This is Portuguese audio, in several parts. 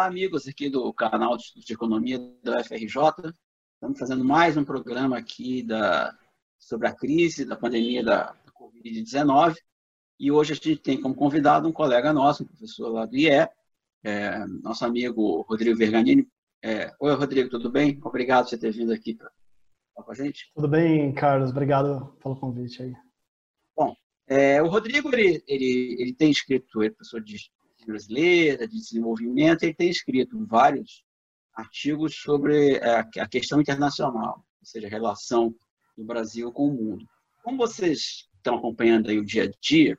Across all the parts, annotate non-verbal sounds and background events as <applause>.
Olá, amigos aqui do canal de Estudos de Economia da UFRJ. Estamos fazendo mais um programa aqui da, sobre a crise da pandemia da, da Covid-19. E hoje a gente tem como convidado um colega nosso, um professor lá do IE, é, nosso amigo Rodrigo Verganini. É, Oi, Rodrigo, tudo bem? Obrigado por você ter vindo aqui para falar com a gente. Tudo bem, Carlos. Obrigado pelo convite aí. Bom, é, o Rodrigo, ele, ele, ele tem escrito, ele é professor de brasileira, de desenvolvimento, ele tem escrito vários artigos sobre é, a questão internacional, ou seja, a relação do Brasil com o mundo. Como vocês estão acompanhando aí o dia a dia,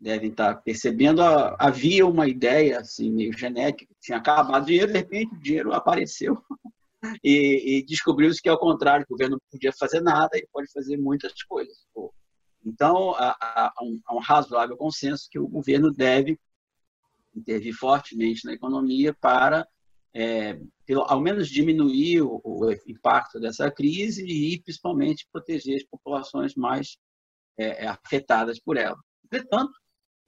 devem estar percebendo, havia uma ideia assim, meio genética, tinha acabado o dinheiro, de repente o dinheiro apareceu <laughs> e, e descobriu-se que, ao contrário, o governo não podia fazer nada e pode fazer muitas coisas. Então, há, há, um, há um razoável consenso que o governo deve intervir fortemente na economia para, é, pelo, ao menos, diminuir o, o, impacto dessa crise e, principalmente, proteger as populações mais é, é, afetadas por ela. Entretanto,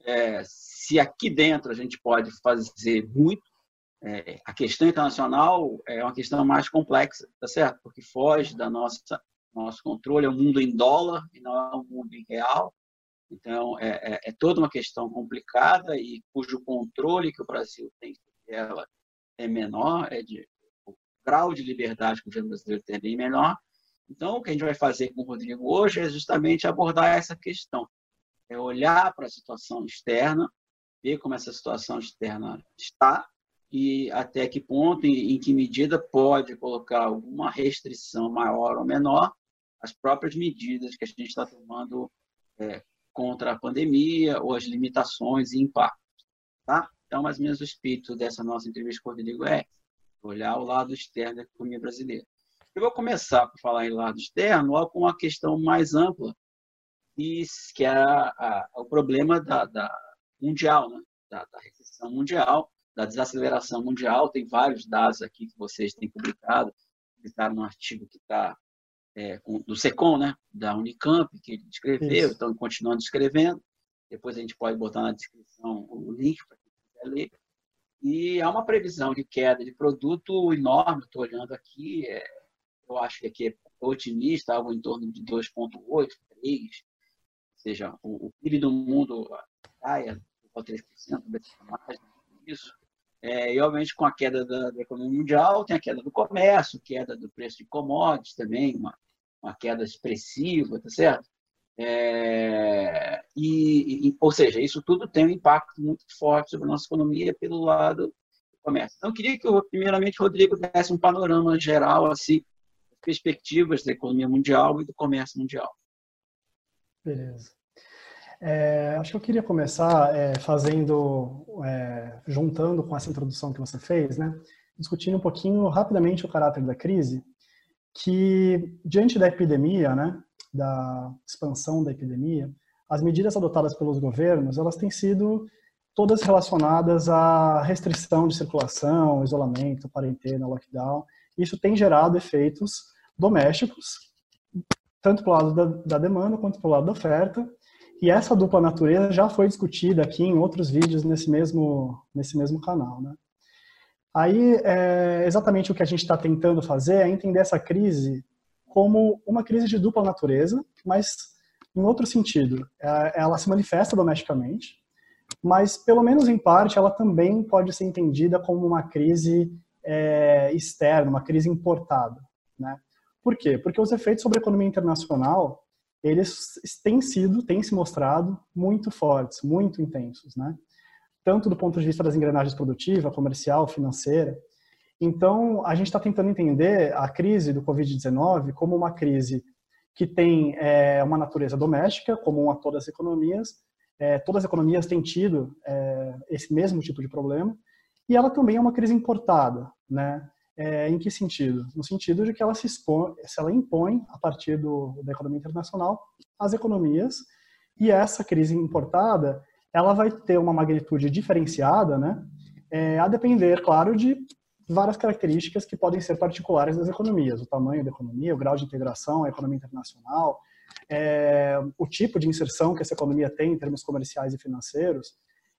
é, se aqui dentro a gente pode fazer muito, é, a questão internacional é uma questão mais complexa, tá certo? Porque foge da nossa nosso controle, é um mundo em dólar e não é um mundo em real. Então, é, é, é, toda uma questão complicada e cujo controle que o Brasil tem sobre ela é menor, é de, o grau de liberdade que o governo brasileiro tem é bem menor. Então, o que a gente vai fazer com o Rodrigo hoje é justamente abordar essa questão. É olhar para a situação externa, ver como essa situação externa está e até que ponto, e em que medida pode colocar alguma restrição maior ou menor as próprias medidas que a gente está tomando é, contra a pandemia ou as limitações e impactos. Tá? Então, mais ou menos o espírito dessa nossa entrevista com o Rodrigo é olhar o lado externo da economia brasileira. Eu vou começar por falar em lado externo com uma questão mais ampla, que é a, a, o problema da, da mundial, né? da, da recessão mundial, da desaceleração mundial. Tem vários dados aqui que vocês têm publicado, publicaram no artigo que está é, do SECOM, né, da Unicamp, que ele escreveu, estão continuando escrevendo. Depois a gente pode botar na descrição o link para quem quiser ler. E há uma previsão de queda de produto enorme, estou olhando aqui, é, eu acho que aqui é otimista, algo em torno de 2,8%, 3%, ou seja, o, o PIB do mundo caia por 3%, mais isso. É, e, obviamente, com a queda da, da, economia mundial, tem a queda do comércio, queda do preço de commodities também, uma, uma queda expressiva, tá certo? É, e, e, ou seja, isso tudo tem um impacto muito forte sobre a nossa economia pelo lado do comércio. Então, eu queria que, primeiramente, o Rodrigo desse um panorama geral, assim, perspectivas da economia mundial e do comércio mundial. Beleza. É, acho que eu queria começar é, fazendo, é, juntando com essa introdução que você fez, né, discutindo um pouquinho rapidamente o caráter da crise que diante da epidemia, né, da expansão da epidemia, as medidas adotadas pelos governos, elas têm sido todas relacionadas à restrição de circulação, isolamento, quarentena, lockdown. Isso tem gerado efeitos domésticos, tanto para o lado da, da demanda quanto para o lado da oferta. E essa dupla natureza já foi discutida aqui em outros vídeos nesse mesmo, nesse mesmo canal. Né? Aí, é, exatamente o que a gente está tentando fazer é entender essa crise como uma crise de dupla natureza, mas em outro sentido. É, ela se manifesta domesticamente, mas, pelo menos em parte, ela também pode ser entendida como uma crise é, externa, uma crise importada. Né? Por quê? Porque os efeitos sobre a economia internacional, eles têm sido, têm se mostrado muito fortes, muito intensos. Né? Tanto do ponto de vista das engrenagens produtiva, comercial, financeira. Então, a gente está tentando entender a crise do Covid-19 como uma crise que tem é, uma natureza doméstica, comum a todas as economias. É, todas as economias têm tido é, esse mesmo tipo de problema. E ela também é uma crise importada, né? É, em que sentido? No sentido de que ela se expõe, se ela impõe a partir do, da economia internacional às economias e essa crise importada ela vai ter uma magnitude diferenciada, né? É, a depender, claro, de várias características que podem ser particulares das economias, o tamanho da economia, o grau de integração, a economia internacional, é, o tipo de inserção que essa economia tem em termos comerciais e financeiros.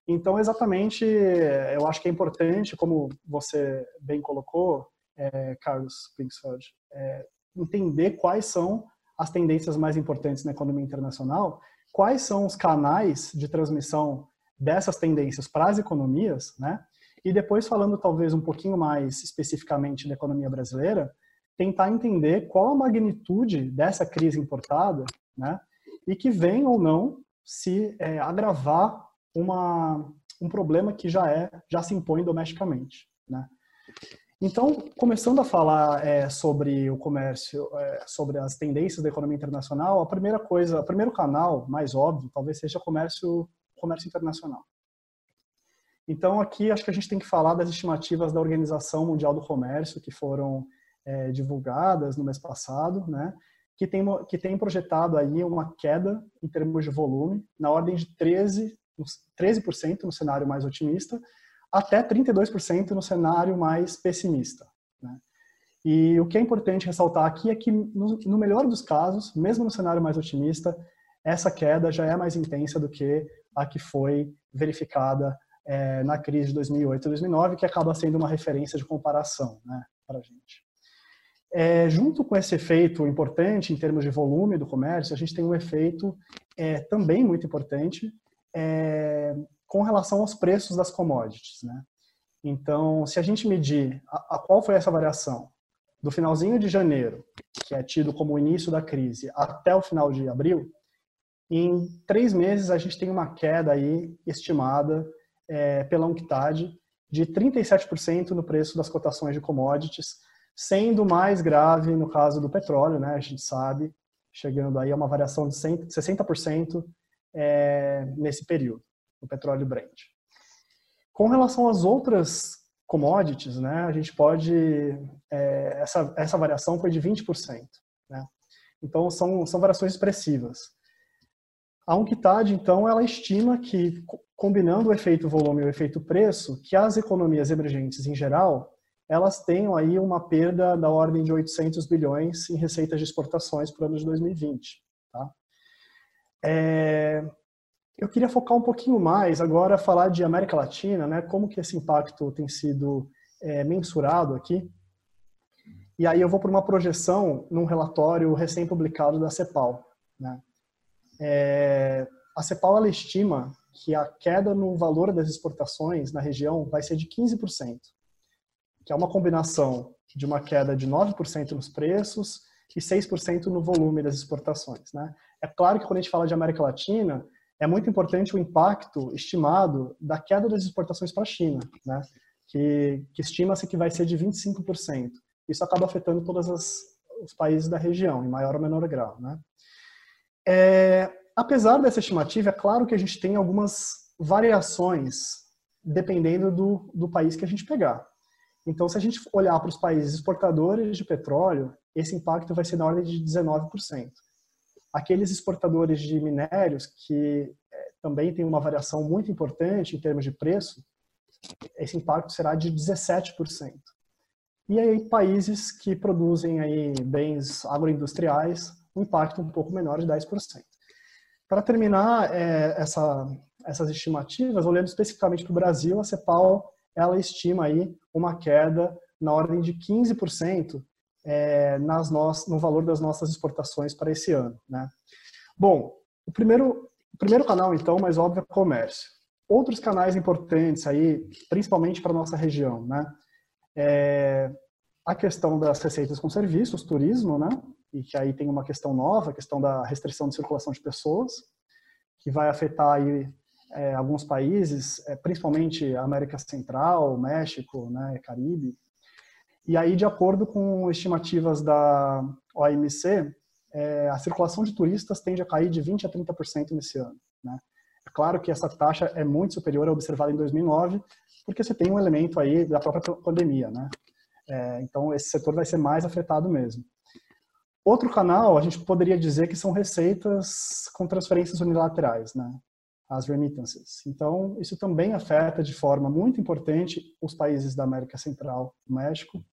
Então, exatamente, eu acho que é importante, como você bem colocou, é, Carlos Pingsfeld, é, entender quais são as tendências mais importantes na economia internacional, quais são os canais de transmissão dessas tendências para as economias, né? E depois, falando talvez um pouquinho mais especificamente da economia brasileira, tentar entender qual a magnitude dessa crise importada, né? E que vem ou não se é, agravar uma, um problema que já é já se impõe domesticamente, né? Então, começando a falar é, sobre o comércio, é, sobre as tendências da economia internacional, a primeira coisa, o primeiro canal mais óbvio, talvez seja o comércio, comércio internacional. Então, aqui acho que a gente tem que falar das estimativas da Organização Mundial do Comércio, que foram é, divulgadas no mês passado, né? Que tem, que tem projetado aí uma queda em termos de volume, na ordem de 13 13% no cenário mais otimista, até 32% no cenário mais pessimista. Né? E o que é importante ressaltar aqui é que, no, melhor dos casos, mesmo no cenário mais otimista, essa queda já é mais intensa do que a que foi verificada é, na crise de 2008 e 2009, que acaba sendo uma referência de comparação né, para a gente. É, junto com esse efeito importante em termos de volume do comércio, a gente tem um efeito é, também muito importante, com relação aos preços das commodities. Né? Então, se a gente medir a, a, qual foi essa variação do finalzinho de janeiro, que é tido como o início da crise, até o final de abril, em três meses a gente tem uma queda aí estimada é, pela UNCTAD de 37% no preço das cotações de commodities, sendo mais grave no caso do petróleo, né? A gente sabe, chegando aí a uma variação de 60% é, nesse período, o petróleo Brent. Com relação às outras commodities, né, a gente pode, é, essa, essa variação foi de 20%. Né? Então, são, são variações expressivas. A UNCTAD, então, ela estima que, combinando o efeito volume e o efeito preço, que as economias emergentes em geral, elas tenham aí uma perda da ordem de 800 bilhões em receitas de exportações para o ano de 2020. Tá? É, eu queria focar um pouquinho mais agora, falar de América Latina, né? Como que esse impacto tem sido é, mensurado aqui. E aí eu vou para uma projeção num relatório recém-publicado da CEPAL. Né? É, a CEPAL ela estima que a queda no valor das exportações na região vai ser de 15%, que é uma combinação de uma queda de 9% nos preços e 6% no volume das exportações. Né? É claro que quando a gente fala de América Latina, é muito importante o impacto estimado da queda das exportações para a China, né? que, que estima-se que vai ser de 25%. Isso acaba afetando todos os países da região, em maior ou menor grau. Né? É, apesar dessa estimativa, é claro que a gente tem algumas variações dependendo do, do país que a gente pegar. Então, se a gente olhar para os países exportadores de petróleo, esse impacto vai ser na ordem de 19% aqueles exportadores de minérios que é, também tem uma variação muito importante em termos de preço, esse impacto será de 17%. E aí países que produzem aí bens agroindustriais, um impacto um pouco menor de 10%. Para terminar é, essa, essas estimativas, olhando especificamente para o Brasil, a CEPAL ela estima aí uma queda na ordem de 15% é, nas no, valor das nossas exportações para esse ano. Né? Bom, o primeiro, o primeiro canal, então, mais óbvio, é comércio. Outros canais importantes aí, principalmente para a nossa região, né? É a questão das receitas com serviços, turismo, né? E que aí tem uma questão nova, a questão da restrição de circulação de pessoas, que vai afetar aí é, alguns países, é, principalmente América Central, México, né, Caribe, e aí, de acordo com estimativas da OMC, é, a circulação de turistas tende a cair de 20% a 30% nesse ano. Né? É claro que essa taxa é muito superior à observada em 2009, porque você tem um elemento aí da própria pandemia. Né? É, então, esse setor vai ser mais afetado mesmo. Outro canal, a gente poderia dizer que são receitas com transferências unilaterais, né? as remittances. Então, isso também afeta de forma muito importante os países da América Central, México,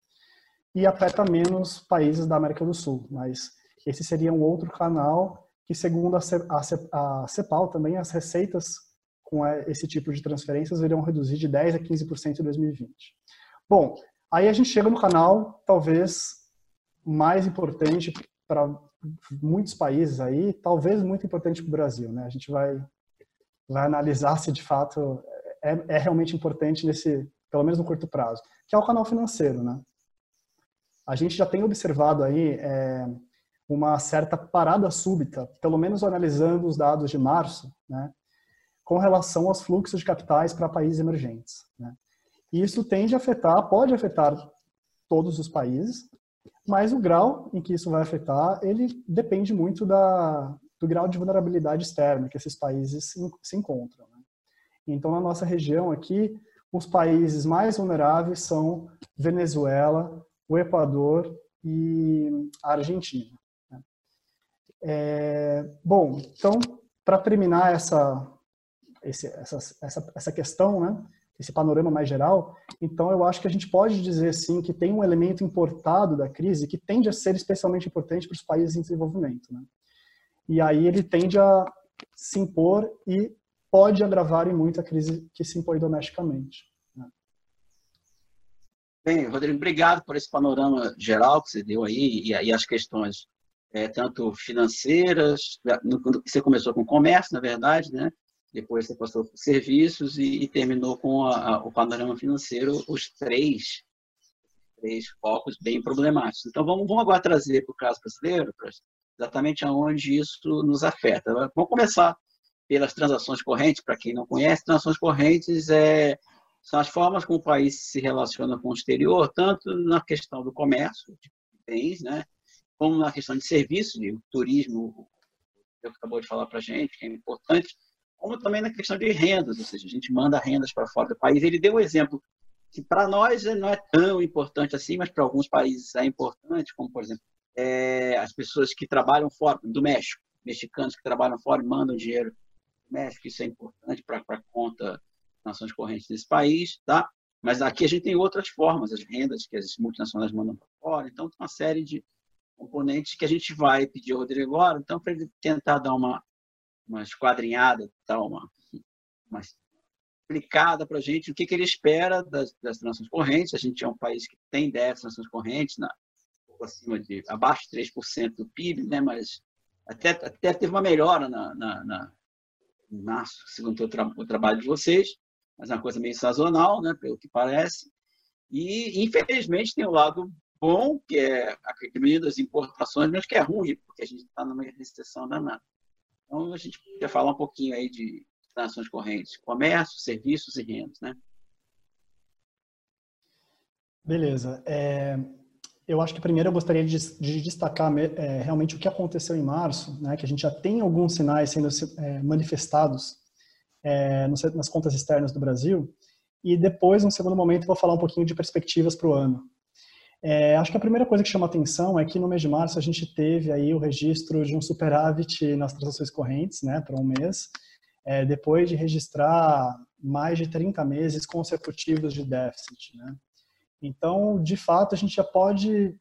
e afeta menos países da América do Sul. Mas esse seria um outro canal que, segundo a CEPAL, também as receitas com esse tipo de transferências irão reduzir de 10 a 15% em 2020. Bom, aí a gente chega no canal talvez mais importante para muitos países aí, talvez muito importante para o Brasil, né? A gente vai vai analisar se de fato é, é realmente importante nesse, pelo menos no curto prazo, que é o canal financeiro, né? A gente já tem observado aí é, uma certa parada súbita, pelo menos analisando os dados de março, né, com relação aos fluxos de capitais para países emergentes. Né. E isso tende a afetar, pode afetar todos os países, mas o grau em que isso vai afetar, ele depende muito da, do grau de vulnerabilidade externa que esses países se, se encontram. Né. Então, na nossa região aqui, os países mais vulneráveis são Venezuela, o Equador e a Argentina. É, bom, então, para terminar essa, esse, essa, essa, essa questão, né, esse panorama mais geral, então eu acho que a gente pode dizer sim que tem um elemento importado da crise que tende a ser especialmente importante para os países em desenvolvimento. Né? E aí ele tende a se impor e pode agravar em muito a crise que se impõe domesticamente. Bem, Rodrigo, obrigado por esse panorama geral que você deu aí e, e as questões é, tanto financeiras, você começou com comércio, na verdade, né? depois você passou por serviços e, e terminou com a, a, o panorama financeiro, os três, três focos bem problemáticos. Então, vamos, vamos agora trazer para o caso brasileiro, exatamente aonde isso nos afeta. Vamos começar pelas transações correntes, para quem não conhece, transações correntes é, são as formas como o país se relaciona com o exterior, tanto na questão do comércio de bens, né, como na questão de serviços, de turismo, que acabou de falar para a gente, que é importante, como também na questão de rendas, ou seja, a gente manda rendas para fora do país. Ele deu um exemplo que para nós não é tão importante assim, mas para alguns países é importante, como, por exemplo, é, as pessoas que trabalham fora, do México, mexicanos que trabalham fora e mandam dinheiro do México, isso é importante para a conta nações correntes desse país, tá? Mas aqui a gente tem outras formas, as rendas que as multinacionais mandam para fora, então tem uma série de, componentes que a gente vai pedir ao Rodrigo agora, então, para ele tentar dar uma, uma esquadrinhada, dar uma, uma explicada para a gente o que, que ele espera das, das transações correntes. A gente é um país que tem 10 transações correntes, na, acima de abaixo de 3% do PIB, né? mas até, até teve uma melhora na, na, na março, segundo o trabalho de vocês, mas é uma coisa meio sazonal, né? pelo que parece. E, infelizmente, tem o lado bom, que é a diminuindo das importações, mas que é ruim, porque a gente está numa recessão danada. Então, a gente podia falar um pouquinho aí de transações correntes, comércio, serviços e rendas, né? Beleza. É, eu acho que primeiro eu gostaria de, de destacar é, realmente o que aconteceu em março, né, que a gente já tem alguns sinais sendo é, manifestados é, nas contas externas do Brasil, e depois, no segundo momento, vou falar um pouquinho de perspectivas para o ano. É, acho que a primeira coisa que chama atenção é que no mês de março a gente teve aí o registro de um superávit nas transações correntes, né, para um mês, é, depois de registrar mais de 30 meses consecutivos de déficit, né. Então, de fato, a gente já pode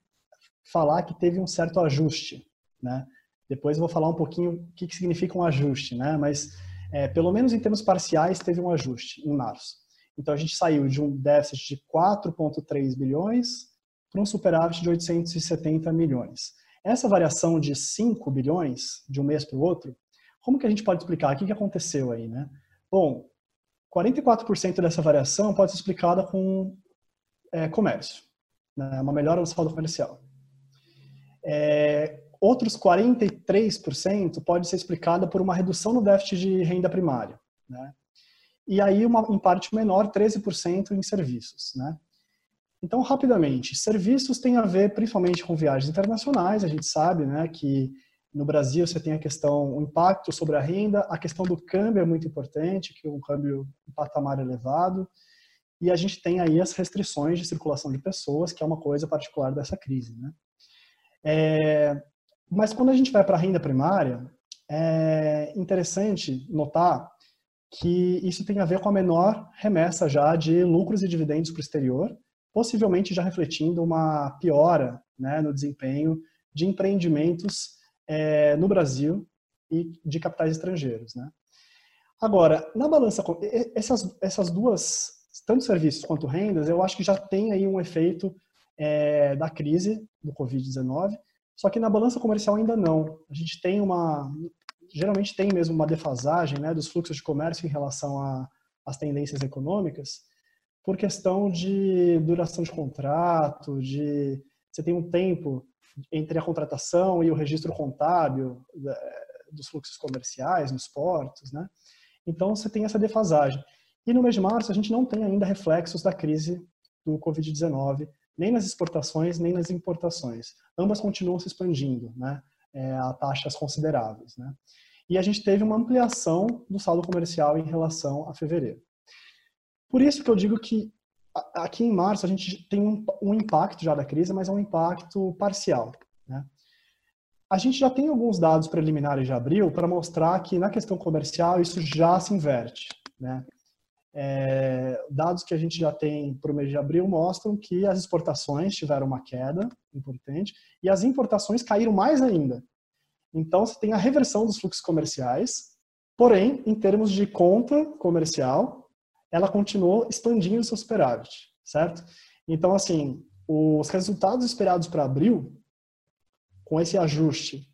falar que teve um certo ajuste, né. Depois eu vou falar um pouquinho o que, que significa um ajuste, né, mas é, pelo menos em termos parciais teve um ajuste em março. Então a gente saiu de um déficit de 4,3 bilhões para um superávit de 870 milhões. Essa variação de 5 bilhões de um mês para o outro, como que a gente pode explicar? O que, que aconteceu aí, né? Bom, 44% dessa variação pode ser explicada com é, comércio, né? uma melhora do saldo comercial. É, outros 43% pode ser explicada por uma redução no déficit de renda primária, né? E aí, uma, em parte menor, 13% em serviços, né? Então, rapidamente, serviços tem a ver principalmente com viagens internacionais, a gente sabe né, que no Brasil você tem a questão, o impacto sobre a renda, a questão do câmbio é muito importante, que é um câmbio em patamar elevado, e a gente tem aí as restrições de circulação de pessoas, que é uma coisa particular dessa crise. Né? É, mas quando a gente vai para a renda primária, é interessante notar que isso tem a ver com a menor remessa já de lucros e dividendos para o exterior, possivelmente já refletindo uma piora né, no desempenho de empreendimentos é, no Brasil e de capitais estrangeiros. Né? Agora, na balança, essas, essas duas, tanto serviços quanto rendas, eu acho que já tem aí um efeito é, da crise do Covid-19, só que na balança comercial ainda não. A gente tem uma, geralmente tem mesmo uma defasagem né, dos fluxos de comércio em relação às tendências econômicas, por questão de duração de contrato, de você tem um tempo entre a contratação e o registro contábil dos fluxos comerciais nos portos, né? Então, você tem essa defasagem. E no mês de março, a gente não tem ainda reflexos da crise do Covid-19, nem nas exportações, nem nas importações. Ambas continuam se expandindo, né, é, a taxas consideráveis. Né? E a gente teve uma ampliação do saldo comercial em relação a fevereiro. Por isso que eu digo que aqui em março a gente tem um, um impacto já da crise, mas é um impacto parcial. Né? A gente já tem alguns dados preliminares de abril para mostrar que na questão comercial isso já se inverte. Né? É, dados que a gente já tem para o mês de abril mostram que as exportações tiveram uma queda importante e as importações caíram mais ainda. Então, você tem a reversão dos fluxos comerciais, porém, em termos de conta comercial, ela continuou expandindo seu superávit, certo? Então, assim, os resultados esperados para abril com esse ajuste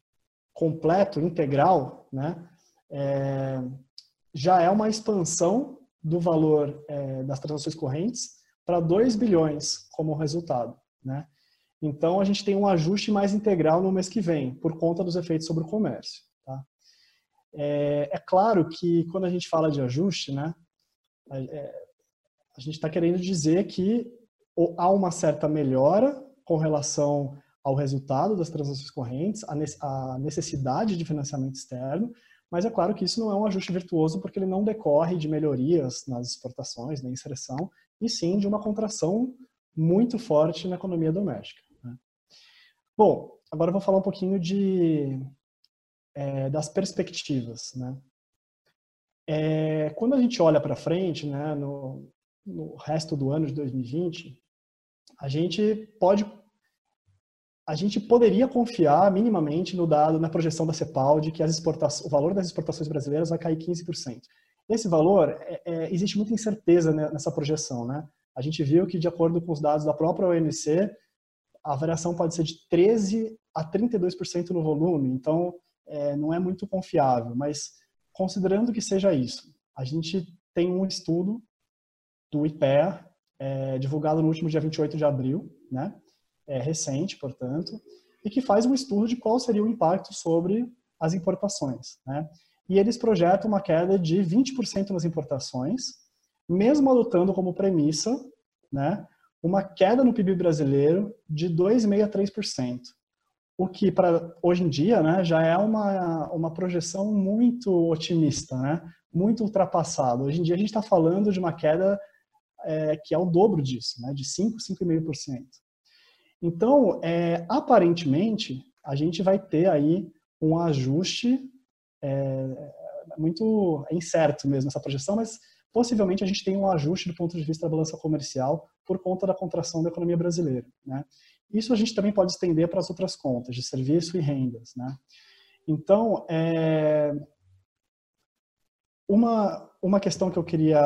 completo, integral, né, é, já é uma expansão do valor é, das transações correntes para 2 bilhões como resultado. Né? Então, a gente tem um ajuste mais integral no mês que vem, por conta dos efeitos sobre o comércio. Tá? É, é claro que quando a gente fala de ajuste, né, é, a gente está querendo dizer que há uma certa melhora com relação ao resultado das transações correntes, a necessidade de financiamento externo, mas é claro que isso não é um ajuste virtuoso porque ele não decorre de melhorias nas exportações, na inserção, e sim de uma contração muito forte na economia doméstica. Né? Bom, agora eu vou falar um pouquinho de, é, das perspectivas. Né? É, quando a gente olha para frente, né, no, no resto do ano de 2020, a gente pode a gente poderia confiar minimamente no dado, na projeção da CEPAL, de que o valor das exportações brasileiras vai cair 15%. Esse valor, é, é, existe muita incerteza nessa projeção. Né? A gente viu que, de acordo com os dados da própria OMC, a variação pode ser de 13% a 32% no volume, então é, não é muito confiável. Mas, considerando que seja isso, a gente tem um estudo do IPEA, é, divulgado no último dia 28 de abril, né? É, recente, portanto, e que faz um estudo de qual seria o impacto sobre as importações. Né? E eles projetam uma queda de 20% nas importações, mesmo adotando como premissa né, uma queda no PIB brasileiro de 2,5% a 3%. O que, para hoje em dia, né, já é uma, uma projeção muito otimista, né, muito ultrapassada. Hoje em dia, a gente está falando de uma queda é, que é o dobro disso, né, de 5%, 5,5%. Então, é, aparentemente, a gente vai ter aí um ajuste é, muito incerto mesmo essa projeção, mas possivelmente a gente tem um ajuste do ponto de vista da balança comercial por conta da contração da economia brasileira. Né? Isso a gente também pode estender para as outras contas, de serviço e rendas. Né? Então, é, uma, uma questão que eu queria,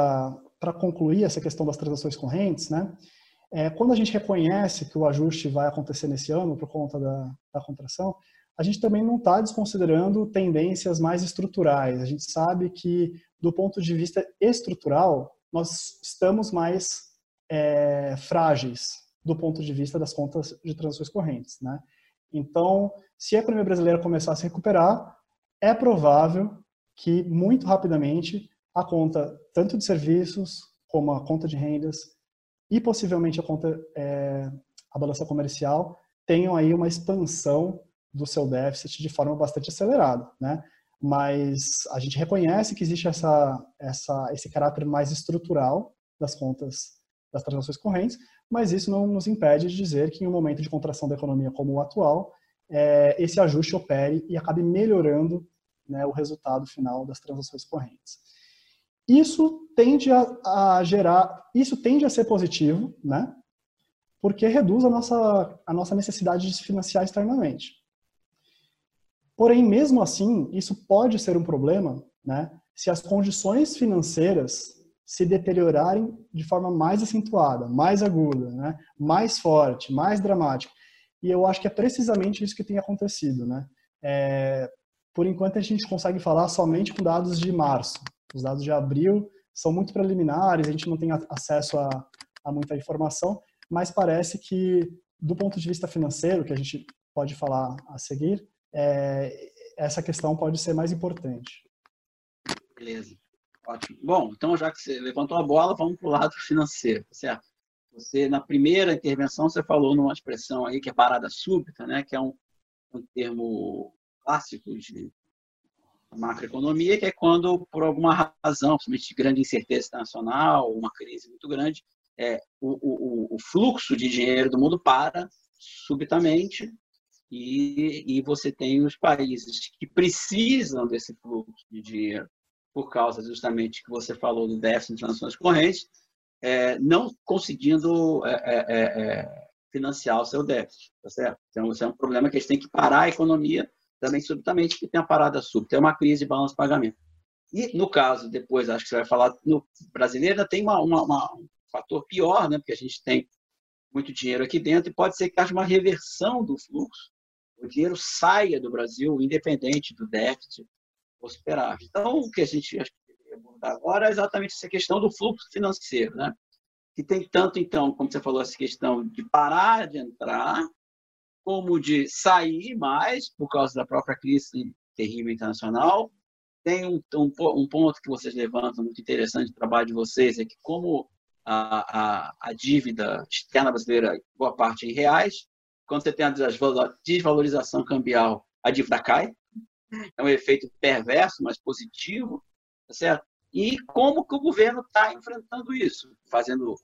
para concluir essa questão das transações correntes, né? É, quando a gente reconhece que o ajuste vai acontecer nesse ano por conta da, da contração, a gente também não está desconsiderando tendências mais estruturais. A gente sabe que, do ponto de vista estrutural, nós estamos mais é, frágeis do ponto de vista das contas de transações correntes. Né? Então, se a economia brasileira começar a se recuperar, é provável que, muito rapidamente, a conta tanto de serviços como a conta de rendas e possivelmente a conta, é, a balança comercial tenham aí uma expansão do seu déficit de forma bastante acelerada, né? Mas a gente reconhece que existe essa, essa, esse caráter mais estrutural das contas das transações correntes, mas isso não nos impede de dizer que em um momento de contração da economia como o atual, é, esse ajuste opere e acabe melhorando né, o resultado final das transações correntes. Isso tende a, a, gerar, isso tende a ser positivo, né? Porque reduz a nossa, a nossa necessidade de se financiar externamente. Porém, mesmo assim, isso pode ser um problema né, se as condições financeiras se deteriorarem de forma mais acentuada, mais aguda, né, mais forte, mais dramática. E eu acho que é precisamente isso que tem acontecido. Né? É, por enquanto, a gente consegue falar somente com dados de março. Os dados de abril são muito preliminares, a gente não tem acesso a, a muita informação, mas parece que, do ponto de vista financeiro, que a gente pode falar a seguir, é, essa questão pode ser mais importante. Beleza. Ótimo. Bom, então já que você levantou a bola, vamos para o lado financeiro, tá certo? Você, na primeira intervenção, você falou numa expressão aí que é parada súbita, né? Que é um, um termo clássico de macroeconomia, que é quando, por alguma razão, principalmente de grande incerteza nacional, uma crise muito grande, é, o, o, o fluxo de dinheiro do mundo para subitamente e, e você tem os países que precisam desse fluxo de dinheiro por causa justamente que você falou do déficit de transações correntes, é, não conseguindo é, é, é, é, financiar o seu déficit, tá certo? Então, isso é um problema que eles têm que parar a economia também subitamente, que tem a parada súbita, é uma crise de balanço de pagamento. E, no caso, depois, acho que você vai falar, no brasileiro tem uma, uma, uma, um fator pior, né? porque a gente tem muito dinheiro aqui dentro e pode ser que haja uma reversão do fluxo, o dinheiro saia do Brasil, independente do déficit ou superávit. Então, o que a gente acho que deveria abordar agora é exatamente essa questão do fluxo financeiro, né? que tem tanto, então, como você falou, essa questão de parar de entrar, como de sair mais, por causa da própria crise terrível internacional. Tem um, um, um ponto que vocês levantam muito interessante no trabalho de vocês, é que como a, a, a dívida externa brasileira, boa parte em reais, quando você tem a desvalorização cambial, a dívida cai. É um efeito perverso, mas positivo, tá certo? E como que o governo está enfrentando isso? Fazendo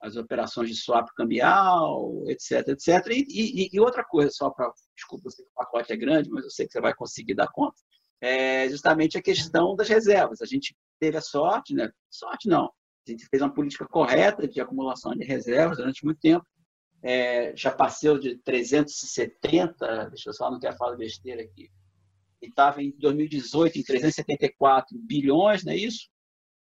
as operações de swap cambial, etc, etc. E, e, e outra coisa, só para. Desculpa, sei que o pacote é grande, mas eu sei que você vai conseguir dar conta. É justamente a questão das reservas. A gente teve a sorte, né? Sorte não. A gente fez uma política correta de acumulação de reservas durante muito tempo. É, já passou de 370, deixa eu só, não quero falar besteira aqui. E estava em 2018 em 374 bilhões, não é isso?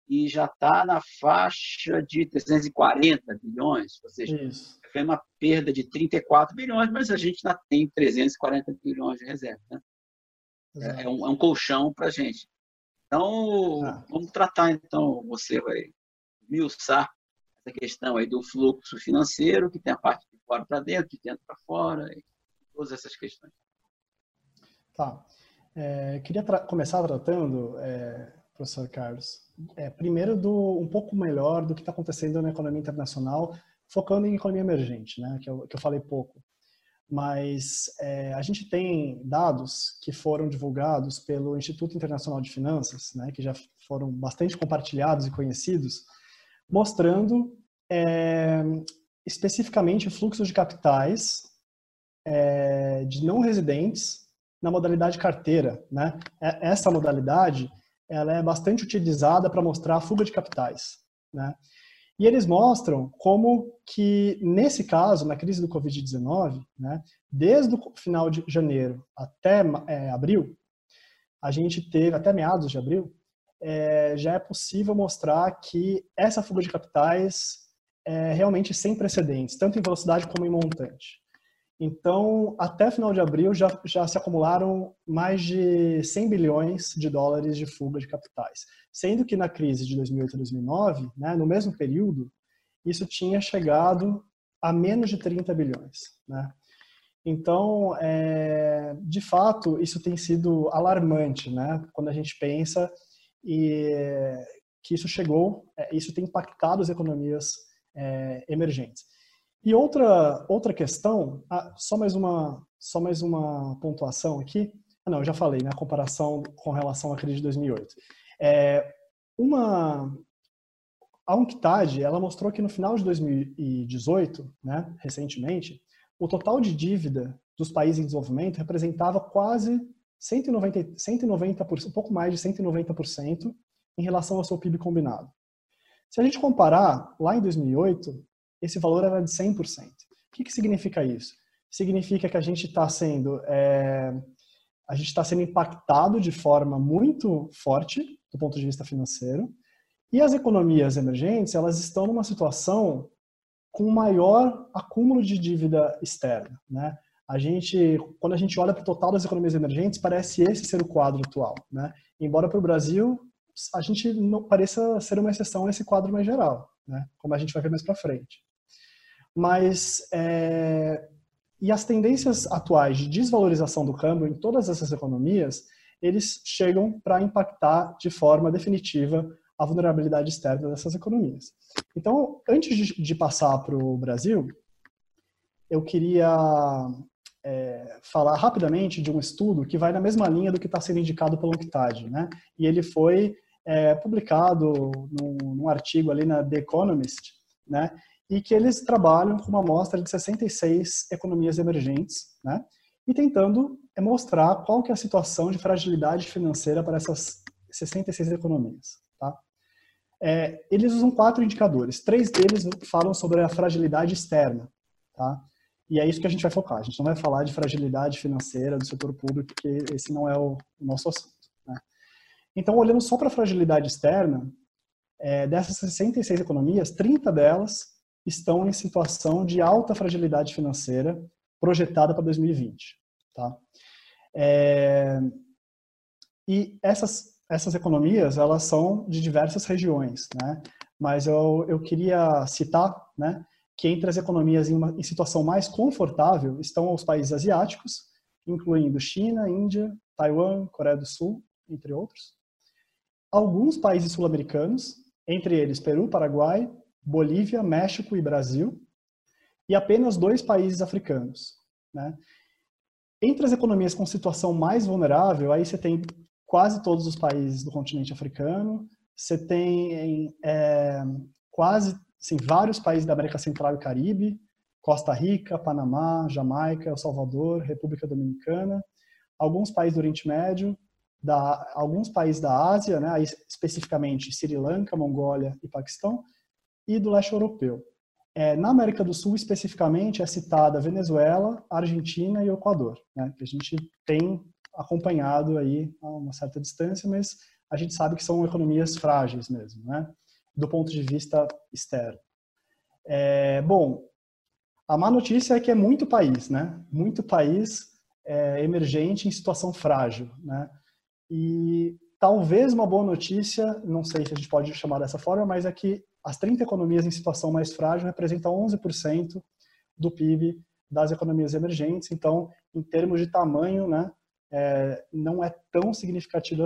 E já está na faixa de 340 bilhões, ou seja, Isso. foi uma perda de 34 bilhões, mas a gente ainda tem 340 bilhões de reserva. Né? É, é, um, é, um, colchão para a gente. Então, ah. vamos tratar, então, você vai miuçar essa questão aí do fluxo financeiro, que tem a parte de fora para dentro, de dentro para fora, e todas essas questões. Tá. É, queria tra começar tratando, é, professor Carlos, é, primeiro do um pouco melhor do que está acontecendo na economia internacional, focando em economia emergente, né, que eu, que eu falei pouco. Mas é, a gente tem dados que foram divulgados pelo Instituto Internacional de Finanças, né, que já foram bastante compartilhados e conhecidos, mostrando é, especificamente fluxos de capitais é, de não residentes na modalidade carteira. Né? É, essa modalidade ela é bastante utilizada para mostrar a fuga de capitais. Né? E eles mostram como que, nesse caso, na crise do Covid-19, né, desde o final de janeiro até é, abril, a gente teve, até meados de abril, é, já é possível mostrar que essa fuga de capitais é realmente sem precedentes, tanto em velocidade como em montante. Então, até final de abril, já, já se acumularam mais de 100 bilhões de dólares de fuga de capitais. Sendo que na crise de 2008 e 2009, né, no mesmo período, isso tinha chegado a menos de 30 bilhões. Né? Então, é, de fato, isso tem sido alarmante né, quando a gente pensa e, que isso chegou, é, isso tem impactado as economias é, emergentes. E outra, outra questão, ah, só, mais uma, só mais uma pontuação aqui. Ah, não, eu já falei, né, a comparação com relação à crise de 2008. É, uma, a UNCTAD, ela mostrou que no final de 2018, né, recentemente, o total de dívida dos países em desenvolvimento representava quase 190, 190%, um pouco mais de 190% em relação ao seu PIB combinado. Se a gente comparar, lá em 2008, esse valor era de 100%. O que, que significa isso? Significa que a gente está sendo, é, a gente está sendo impactado de forma muito forte do ponto de vista financeiro. E as economias emergentes, elas estão numa situação com maior acúmulo de dívida externa, né? A gente, quando a gente olha para o total das economias emergentes, parece esse ser o quadro atual, né? Embora para o Brasil a gente não pareça ser uma exceção nesse quadro mais geral, né? Como a gente vai ver mais para frente. Mas é, e as tendências atuais de desvalorização do câmbio em todas essas economias, eles chegam para impactar de forma definitiva a vulnerabilidade externa dessas economias. Então, antes de, de passar para o Brasil, eu queria é, falar rapidamente de um estudo que vai na mesma linha do que está sendo indicado pelo UNCTAD, né? E ele foi é, publicado num, num, artigo ali na The Economist, né? E que eles trabalham com uma amostra de 66 economias emergentes, né? E tentando mostrar qual que é a situação de fragilidade financeira para essas 66 economias, tá? É, eles usam quatro indicadores. Três deles falam sobre a fragilidade externa, tá? E é isso que a gente vai focar. A gente não vai falar de fragilidade financeira do setor público, porque esse não é o nosso assunto. Então, olhando só para a fragilidade externa, é, dessas 66 economias, 30 delas estão em situação de alta fragilidade financeira projetada para 2020. Tá? É, e essas, essas economias, elas são de diversas regiões, né? mas eu, eu queria citar né, que entre as economias em, uma, em situação mais confortável estão os países asiáticos, incluindo China, Índia, Taiwan, Coreia do Sul, entre outros alguns países sul-americanos, entre eles Peru, Paraguai, Bolívia, México e Brasil, e apenas dois países africanos. Né? Entre as economias com situação mais vulnerável, aí você tem quase todos os países do continente africano, você tem é, quase assim, vários países da América Central e Caribe, Costa Rica, Panamá, Jamaica, El Salvador, República Dominicana, alguns países do Oriente Médio, da alguns países da Ásia, né, especificamente Sri Lanka, Mongólia e Paquistão, e do leste europeu. É, na América do Sul, especificamente, é citada Venezuela, Argentina e Equador, né, que a gente tem acompanhado aí a uma certa distância, mas a gente sabe que são economias frágeis mesmo, né, do ponto de vista externo. É, bom, a má notícia é que é muito país, né, muito país é, emergente em situação frágil, né, e talvez uma boa notícia, não sei se a gente pode chamar dessa forma, mas é que as 30 economias em situação mais frágil representam 11% do PIB das economias emergentes. Então, em termos de tamanho, né, é, não é tão significativo,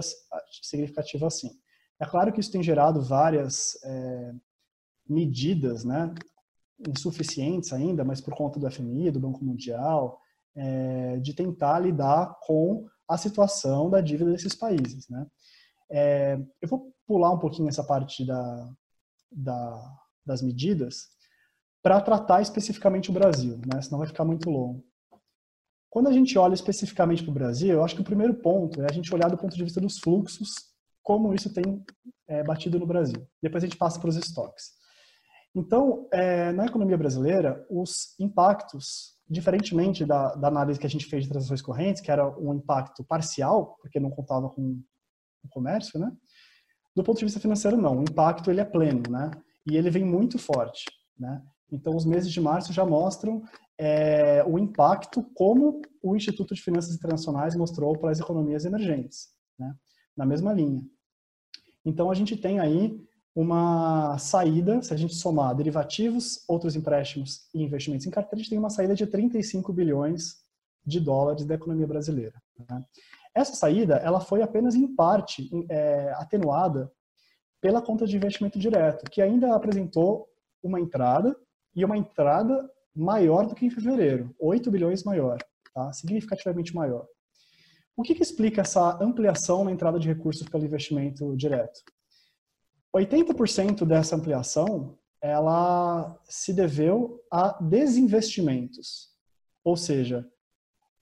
significativo assim. É claro que isso tem gerado várias é, medidas, né, insuficientes ainda, mas por conta do FMI, do Banco Mundial, é, de tentar lidar com a situação da dívida desses países. Né? É, eu vou pular um pouquinho essa parte da, da, das medidas para tratar especificamente o Brasil, né? senão vai ficar muito longo. Quando a gente olha especificamente para o Brasil, eu acho que o primeiro ponto é a gente olhar do ponto de vista dos fluxos, como isso tem é, batido no Brasil. Depois a gente passa para os estoques. Então, é, na economia brasileira, os impactos diferentemente da, da, análise que a gente fez de transações correntes, que era um impacto parcial, porque não contava com o comércio, né? Do ponto de vista financeiro, não. O impacto ele é pleno, né? E ele vem muito forte, né? Então, os meses de março já mostram é, o impacto como o Instituto de Finanças Internacionais mostrou para as economias emergentes, né? Na mesma linha. Então, a gente tem aí uma saída, se a gente somar derivativos, outros empréstimos e investimentos em carteira, a gente tem uma saída de 35 bilhões de dólares da economia brasileira. Né? Essa saída, ela foi apenas em parte é, atenuada pela conta de investimento direto, que ainda apresentou uma entrada e uma entrada maior do que em fevereiro, 8 bilhões maior, tá? significativamente maior. O que, que explica essa ampliação na entrada de recursos pelo investimento direto? 80% dessa ampliação ela se deveu a desinvestimentos, ou seja,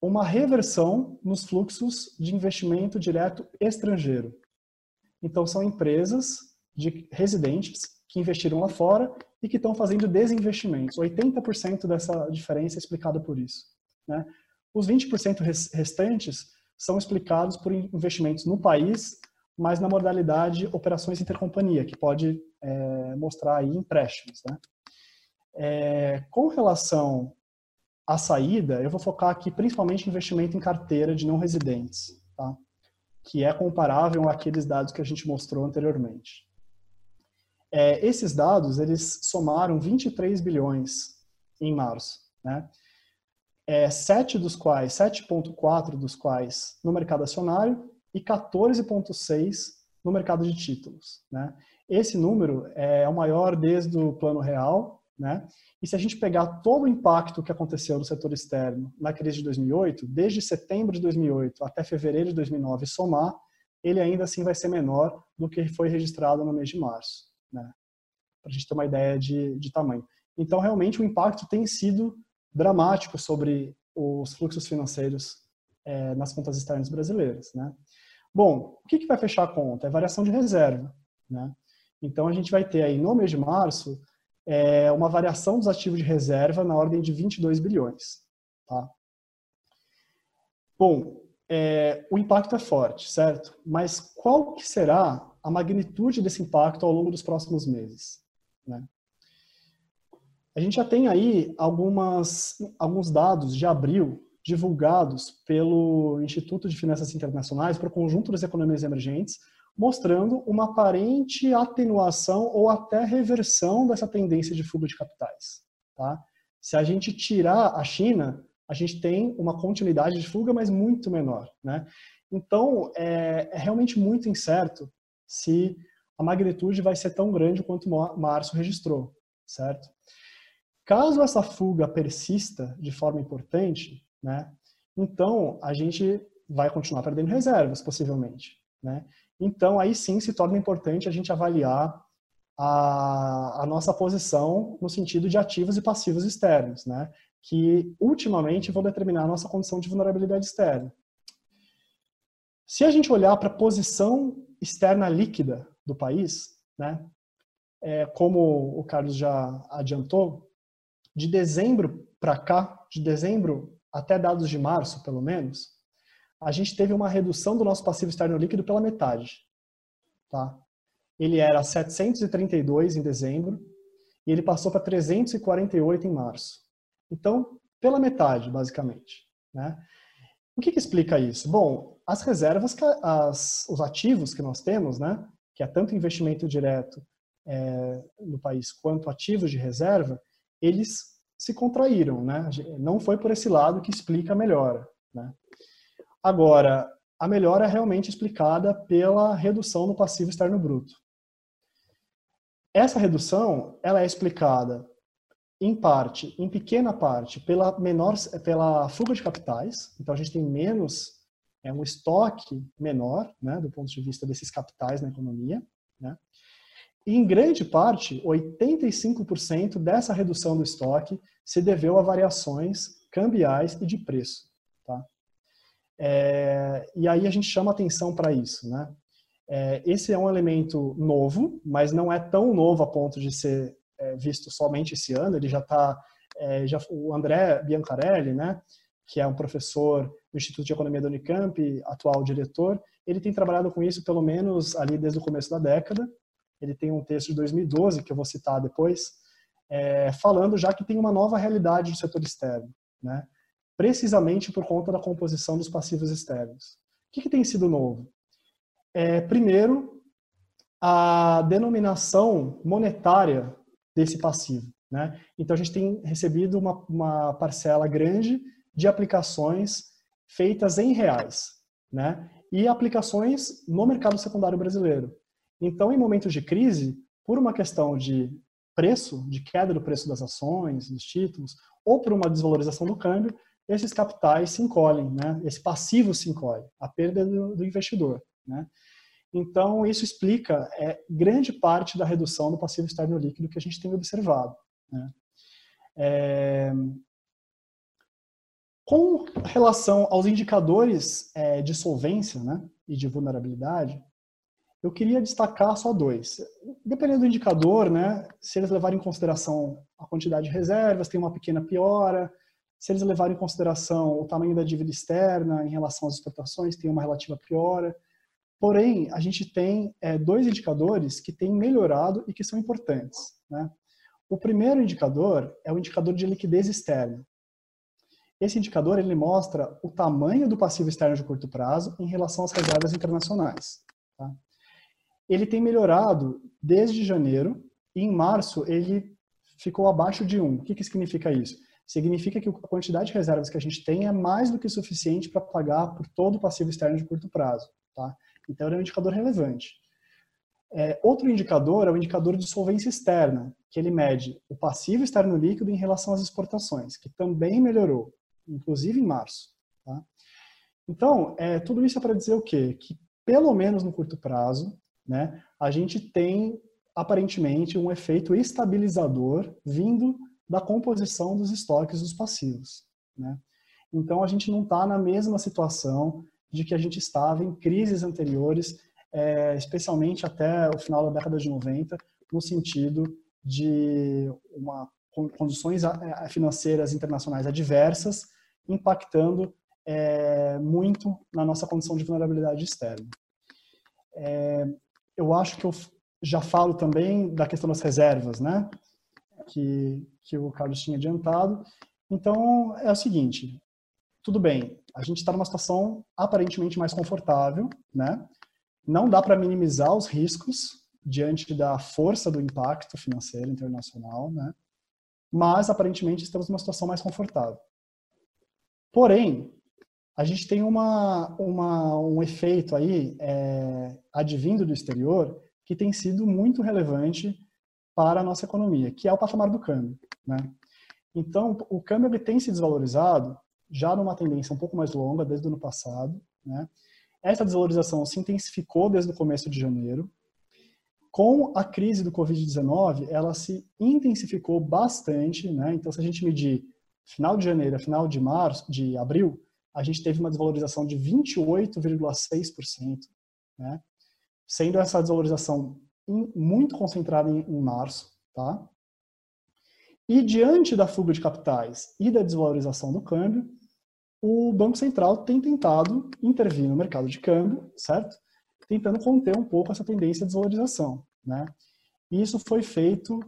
uma reversão nos fluxos de investimento direto estrangeiro. Então são empresas de residentes que investiram lá fora e que estão fazendo desinvestimentos. 80% dessa diferença é explicada por isso. Né? Os 20% restantes são explicados por investimentos no país mas na modalidade operações intercompanhia, que pode é, mostrar aí empréstimos. Né? É, com relação à saída, eu vou focar aqui principalmente investimento em carteira de não residentes, tá? que é comparável àqueles dados que a gente mostrou anteriormente. É, esses dados, eles somaram 23 bilhões em março, né? É, sete dos quais, 7,4 dos quais no mercado acionário e 14,6 no mercado de títulos. Né? Esse número é o maior desde o plano real, né? E se a gente pegar todo o impacto que aconteceu no setor externo na crise de 2008, desde setembro de 2008 até fevereiro de 2009, somar, ele ainda assim vai ser menor do que foi registrado no mês de março, né? Para a gente ter uma ideia de, de tamanho. Então, realmente, o impacto tem sido dramático sobre os fluxos financeiros é, nas contas externas brasileiras, né? Bom, o que, que vai fechar a conta? É variação de reserva. Né? Então, a gente vai ter aí no mês de março é, uma variação dos ativos de reserva na ordem de 22 bilhões. Tá? Bom, é, o impacto é forte, certo? Mas qual que será a magnitude desse impacto ao longo dos próximos meses? Né? A gente já tem aí algumas, alguns dados de abril divulgados pelo Instituto de Finanças Internacionais para o conjunto das economias emergentes, mostrando uma aparente atenuação ou até reversão dessa tendência de fuga de capitais. Tá? Se a gente tirar a China, a gente tem uma continuidade de fuga, mas muito menor. Né? Então, é, é realmente muito incerto se a magnitude vai ser tão grande quanto março registrou, certo? Caso essa fuga persista de forma importante, né? Então, a gente vai continuar perdendo reservas, possivelmente. Né? Então, aí sim se torna importante a gente avaliar a, a, nossa posição no sentido de ativos e passivos externos, né? que ultimamente vão determinar a nossa condição de vulnerabilidade externa. Se a gente olhar para a posição externa líquida do país, né? É, como o Carlos já adiantou, de dezembro para cá, de dezembro até dados de março, pelo menos, a gente teve uma redução do nosso passivo externo líquido pela metade. Tá? Ele era 732 em dezembro e ele passou para 348 em março. Então, pela metade, basicamente. Né? O que, que explica isso? Bom, as reservas, as, os ativos que nós temos, né, que é tanto investimento direto é, no país quanto ativos de reserva, eles se contraíram, né? Não foi por esse lado que explica a melhora, né? Agora, a melhora é realmente explicada pela redução no passivo externo bruto. Essa redução, ela é explicada em parte, em pequena parte, pela menor, pela fuga de capitais. Então a gente tem menos, é um estoque menor, né, do ponto de vista desses capitais na economia, né? E, em grande parte, 85% dessa redução do estoque se deveu a variações cambiais e de preço. Tá? É, e aí a gente chama atenção para isso. Né? É, esse é um elemento novo, mas não é tão novo a ponto de ser é, visto somente esse ano. Ele já está. É, já, o André Biancarelli, né, que é um professor do Instituto de Economia da Unicamp, atual diretor, ele tem trabalhado com isso pelo menos ali desde o começo da década ele tem um texto de 2012, que eu vou citar depois, é, falando já que tem uma nova realidade do setor externo, né? precisamente por conta da composição dos passivos externos. O que, que tem sido novo? É, primeiro, a denominação monetária desse passivo. Né? Então, a gente tem recebido uma, uma parcela grande de aplicações feitas em reais, né? e aplicações no mercado secundário brasileiro. Então, em momentos de crise, por uma questão de preço, de queda do preço das ações, dos títulos, ou por uma desvalorização do câmbio, esses capitais se encolhem, né? esse passivo se encolhe, a perda do, do investidor. Né? Então, isso explica é, grande parte da redução do passivo externo líquido que a gente tem observado. Né? É... Com relação aos indicadores é, de solvência né, e de vulnerabilidade, eu queria destacar só dois. Dependendo do indicador, né, se eles levarem em consideração a quantidade de reservas, tem uma pequena piora. Se eles levarem em consideração o tamanho da dívida externa em relação às exportações, tem uma relativa piora. Porém, a gente tem é, dois indicadores que têm melhorado e que são importantes. Né? O primeiro indicador é o indicador de liquidez externa. Esse indicador ele mostra o tamanho do passivo externo de curto prazo em relação às reservas internacionais. Tá? Ele tem melhorado desde janeiro e em março ele ficou abaixo de 1. O que, que significa isso? Significa que a quantidade de reservas que a gente tem é mais do que suficiente para pagar por todo o passivo externo de curto prazo. Tá? Então, ele é um indicador relevante. É, outro indicador é o indicador de solvência externa, que ele mede o passivo externo líquido em relação às exportações, que também melhorou, inclusive em março. Tá? Então, é, tudo isso é para dizer o quê? Que, pelo menos no curto prazo, né, a gente tem, aparentemente, um efeito estabilizador vindo da composição dos estoques dos passivos. Né? Então, a gente não está na mesma situação de que a gente estava em crises anteriores, é, especialmente até o final da década de 90, no sentido de uma, condições financeiras internacionais adversas, impactando é, muito na nossa condição de vulnerabilidade externa. É, eu acho que eu já falo também da questão das reservas, né? Que, que o Carlos tinha adiantado. Então, é o seguinte, tudo bem, a gente está numa situação aparentemente mais confortável, né? Não dá para minimizar os riscos diante da força do impacto financeiro internacional, né? Mas aparentemente estamos numa situação mais confortável. Porém, a gente tem uma, uma um efeito aí é, advindo do exterior que tem sido muito relevante para a nossa economia, que é o patamar do câmbio, né? Então, o câmbio ele tem se desvalorizado já numa tendência um pouco mais longa, desde o ano passado. Né? Essa desvalorização se intensificou desde o começo de janeiro. Com a crise do Covid-19, ela se intensificou bastante. Né? Então, se a gente medir final de janeiro final de março, de abril, a gente teve uma desvalorização de 28,6%, né? sendo essa desvalorização muito concentrada em, em março, tá? E diante da fuga de capitais e da desvalorização do câmbio, o Banco Central tem tentado intervir no mercado de câmbio, certo? Tentando conter um pouco essa tendência de desvalorização, né? E isso foi feito,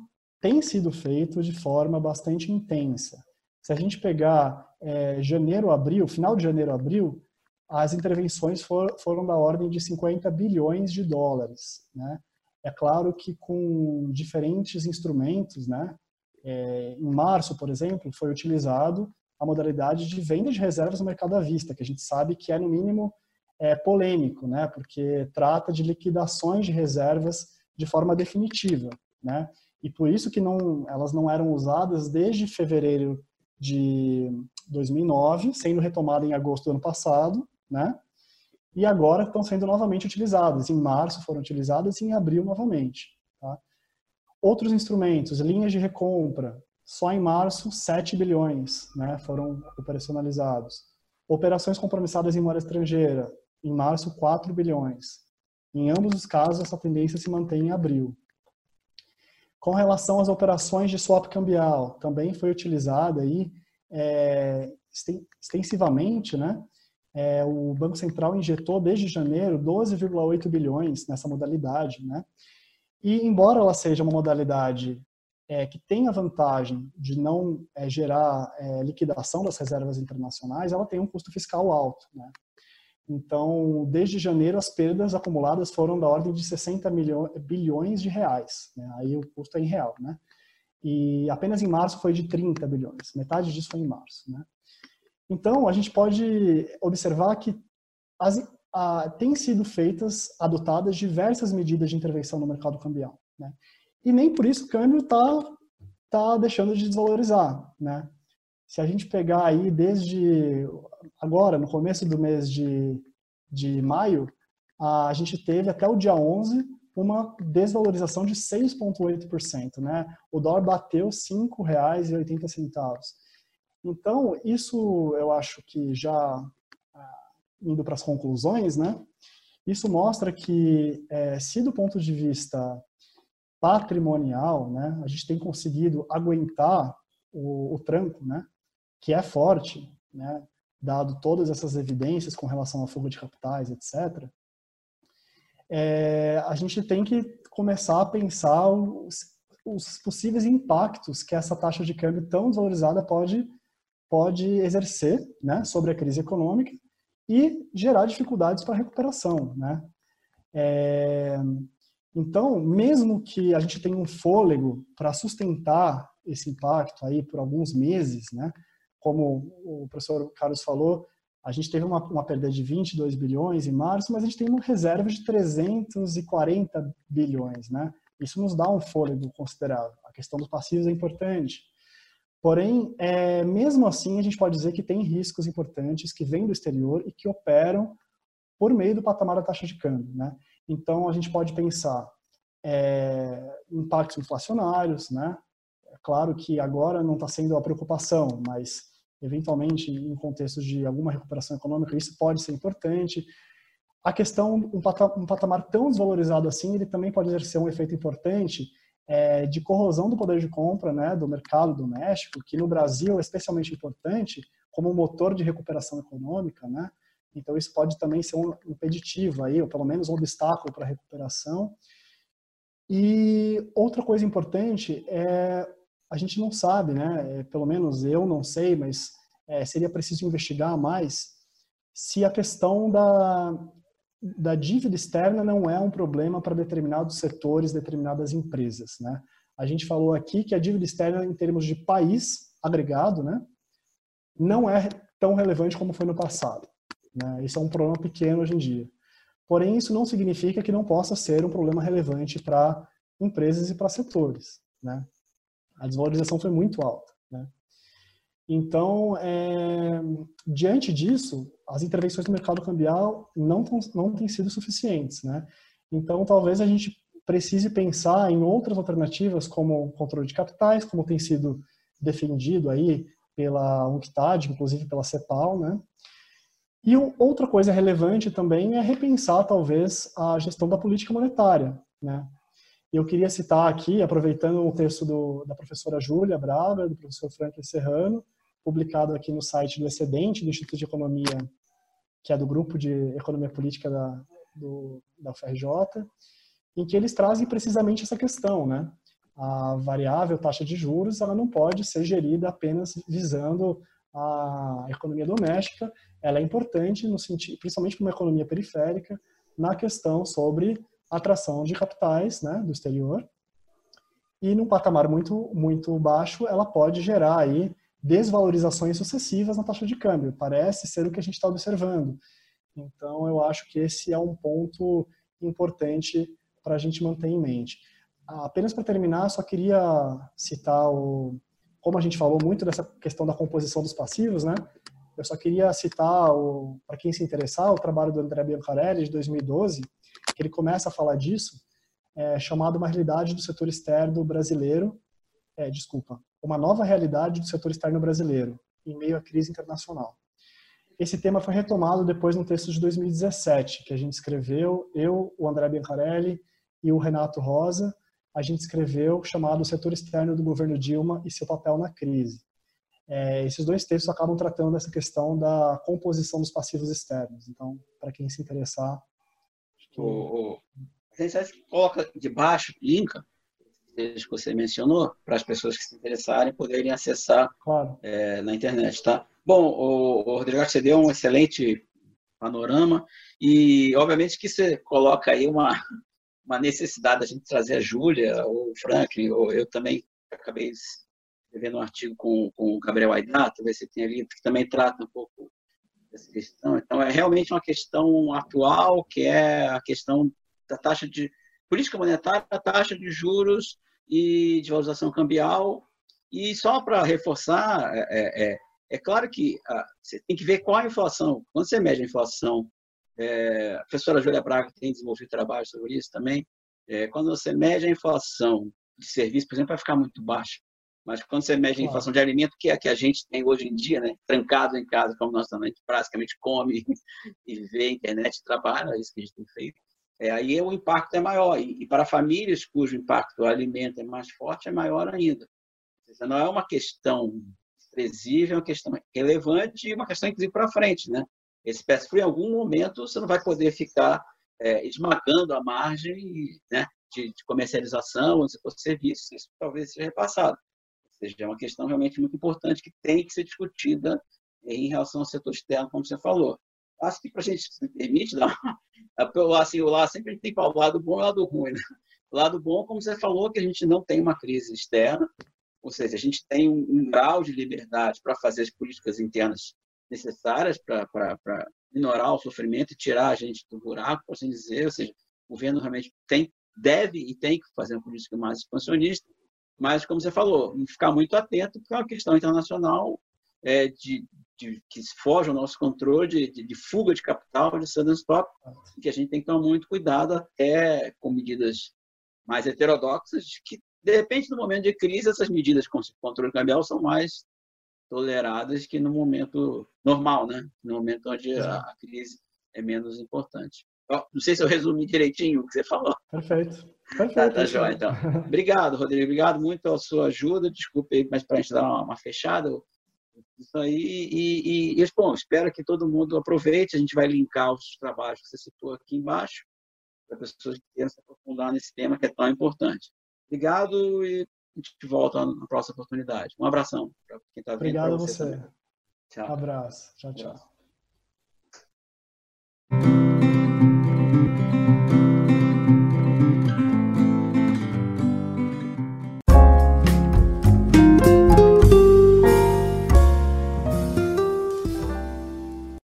tem sido feito de forma bastante intensa. Se a gente pegar é, janeiro, abril, final de janeiro, abril, as intervenções for, foram da ordem de 50 bilhões de dólares, né? É claro que com diferentes instrumentos, né? É, em março, por exemplo, foi utilizado a modalidade de venda de reservas no mercado à vista, que a gente sabe que é, no mínimo, é, polêmico, né? porque trata de liquidações de reservas de forma definitiva. Né? E por isso que não, elas não eram usadas desde fevereiro de 2009, sendo retomada em agosto do ano passado, né? e agora estão sendo novamente utilizadas. Em março foram utilizadas e em abril novamente. Tá? Outros instrumentos, linhas de recompra, só em março, 7 bilhões né, foram operacionalizados. Operações compromissadas em moeda estrangeira, em março, 4 bilhões. Em ambos os casos, essa tendência se mantém em abril. Com relação às operações de swap cambial, também foi utilizada aí é, extensivamente, né? É, o Banco Central injetou desde janeiro 12,8 bilhões nessa modalidade, né? E embora ela seja uma modalidade é, que tem a vantagem de não é, gerar é, liquidação das reservas internacionais, ela tem um custo fiscal alto. Né? Então, desde janeiro, as perdas acumuladas foram da ordem de 60 milhões, bilhões de reais. Né? Aí o custo é em real. Né? E apenas em março foi de 30 bilhões. Metade disso foi em março. Né? Então, a gente pode observar que as, a, têm sido feitas, adotadas diversas medidas de intervenção no mercado cambial. Né? e nem por isso o câmbio está tá deixando de desvalorizar, né? Se a gente pegar aí desde agora, no começo do mês de, de maio, a gente teve até o dia 11 uma desvalorização de 6,8%, né? O dólar bateu R$ 5,80. Então, isso eu acho que já ah, indo para as conclusões, né? Isso mostra que, é, se do ponto de vista patrimonial, né, a gente tem conseguido aguentar o, o tranco, né, que é forte, né, dado todas essas evidências com relação à fuga de capitais, etc. é, a gente tem que começar a pensar os, os, possíveis impactos que essa taxa de câmbio tão desvalorizada pode, pode exercer né, sobre a crise econômica e gerar dificuldades para a recuperação. Né? É, então, mesmo que a gente tenha um fôlego para sustentar esse impacto aí por alguns meses, né? Como o professor Carlos falou, a gente teve uma, uma perda de 22 bilhões em março, mas a gente tem uma reserva de 340 bilhões, né? Isso nos dá um fôlego considerável. A questão dos passivos é importante. Porém, é, mesmo assim, a gente pode dizer que tem riscos importantes que vêm do exterior e que operam por meio do patamar da taxa de câmbio. Né? Então, a gente pode pensar é, impactos inflacionários, né? É claro que agora não está sendo a preocupação, mas eventualmente em contextos de alguma recuperação econômica isso pode ser importante. A questão, um patamar tão desvalorizado assim, ele também pode exercer um efeito importante é, de corrosão do poder de compra né, do mercado doméstico, que no Brasil é especialmente importante como motor de recuperação econômica, né? Então isso pode também ser um impeditivo aí, ou pelo menos um obstáculo para a recuperação. E outra coisa importante é a gente não sabe, né? É, pelo menos eu não sei, mas é, seria preciso investigar mais se a questão da, da dívida externa não é um problema para determinados setores, determinadas empresas, né? A gente falou aqui que a dívida externa, em termos de país agregado, né, não é tão relevante como foi no passado. Né? Isso é um problema pequeno hoje em dia. Porém, isso não significa que não possa ser um problema relevante para empresas e para setores. Né? A desvalorização foi muito alta. Né? Então, é, diante disso, as intervenções no mercado cambial não, não têm sido suficientes. Né? Então, talvez a gente precise pensar em outras alternativas, como controle de capitais, como tem sido defendido aí pela UNCTAD, inclusive pela CEPAL, né? E outra coisa relevante também é repensar, talvez, a gestão da política monetária. Né? Eu queria citar aqui, aproveitando o texto do, da professora Júlia Braga, do professor Franklin Serrano, publicado aqui no site do Excedente, do Instituto de Economia, que é do Grupo de Economia Política da, do, da UFRJ, em que eles trazem precisamente essa questão, né? A variável taxa de juros, ela não pode ser gerida apenas visando a economia doméstica, ela é importante no sentido, principalmente para uma economia periférica, na questão sobre atração de capitais, né, do exterior. E num patamar muito muito baixo, ela pode gerar aí desvalorizações sucessivas na taxa de câmbio. Parece ser o que a gente está observando. Então, eu acho que esse é um ponto importante para a gente manter em mente. Apenas para terminar, só queria citar o, como a gente falou muito dessa questão da composição dos passivos, né? Eu só queria citar, para quem se interessar, o trabalho do André Biancarelli, de 2012, que ele começa a falar disso, é, chamado Uma Realidade do Setor Externo Brasileiro, é, desculpa, Uma Nova Realidade do Setor Externo Brasileiro, em meio à crise internacional. Esse tema foi retomado depois no texto de 2017, que a gente escreveu, eu, o André Biancarelli e o Renato Rosa, a gente escreveu chamado Setor Externo do Governo Dilma e seu papel na crise. É, esses dois textos acabam tratando dessa questão da composição dos passivos externos. Então, para quem se interessar. O, o, a gente coloca debaixo, linka, que você mencionou, para as pessoas que se interessarem poderem acessar claro. é, na internet. Tá? Bom, o, o Rodrigo, você deu um excelente panorama e, obviamente, que você coloca aí uma, uma necessidade da gente trazer a Júlia, ou o Franklin, ou eu também acabei escrevendo um artigo com, com o Gabriel Aidat, talvez você tenha lido, que também trata um pouco questão. Então, é realmente uma questão atual, que é a questão da taxa de política monetária, a taxa de juros e de valorização cambial. E só para reforçar, é, é, é, é claro que ah, você tem que ver qual a inflação. Quando você mede a inflação é, a professora Júlia Braga tem desenvolvido trabalho sobre isso também. É, quando você mede a inflação de serviço, por exemplo, vai ficar muito baixa. Mas quando você mede a inflação de alimento, que é a que a gente tem hoje em dia, né, trancado em casa, como nós também praticamente come <laughs> e vê internet e trabalha, é isso que a gente tem feito, é, aí o impacto é maior. E, e, para famílias cujo impacto do alimento é mais forte, é maior ainda. Ou seja, não é uma questão desprezível, é uma questão relevante e uma questão, inclusive, para frente. Né? Esse pass em algum momento, você não vai poder ficar é, esmagando a margem né, de, de comercialização, se for serviços, isso talvez seja repassado. Seja, é uma questão realmente muito importante que tem que ser discutida em relação ao setor externo, como você falou. Acho que para a gente se permite dar assim, o lado sempre tem o lado bom e o lado ruim. Né? O lado bom, como você falou, que a gente não tem uma crise externa, ou seja, a gente tem um, um grau de liberdade para fazer as políticas internas necessárias para minorar o sofrimento e tirar a gente do buraco, por assim dizer. Ou seja, o governo realmente tem, deve e tem que fazer uma política mais expansionista, mas, como você falou, ficar muito atento, porque é uma questão internacional é, de, de, que foge ao nosso controle, de, de, de, fuga de capital, de sudden stop, que a gente tem que tomar muito cuidado até com medidas mais heterodoxas, que, de repente, no momento de crise, essas medidas com controle cambial são mais toleradas que no momento normal, né? no momento onde a, a crise é menos importante. Não sei se eu resumi direitinho o que você falou. Perfeito. Perfeito. Tá, tá joia, então. Obrigado, Rodrigo. Obrigado muito pela sua ajuda. Desculpe aí, mas para a gente dar uma, uma fechada, isso aí, e, e, e, bom, espero que todo mundo aproveite. A gente vai linkar os trabalhos que você citou aqui embaixo, para pessoas que queiram se aprofundar nesse tema que é tão importante. Obrigado e a gente volta na próxima oportunidade. Um abração para quem está vendo. Obrigado a você. você. Tchau. Abraço. Tchau, tchau. Abraço.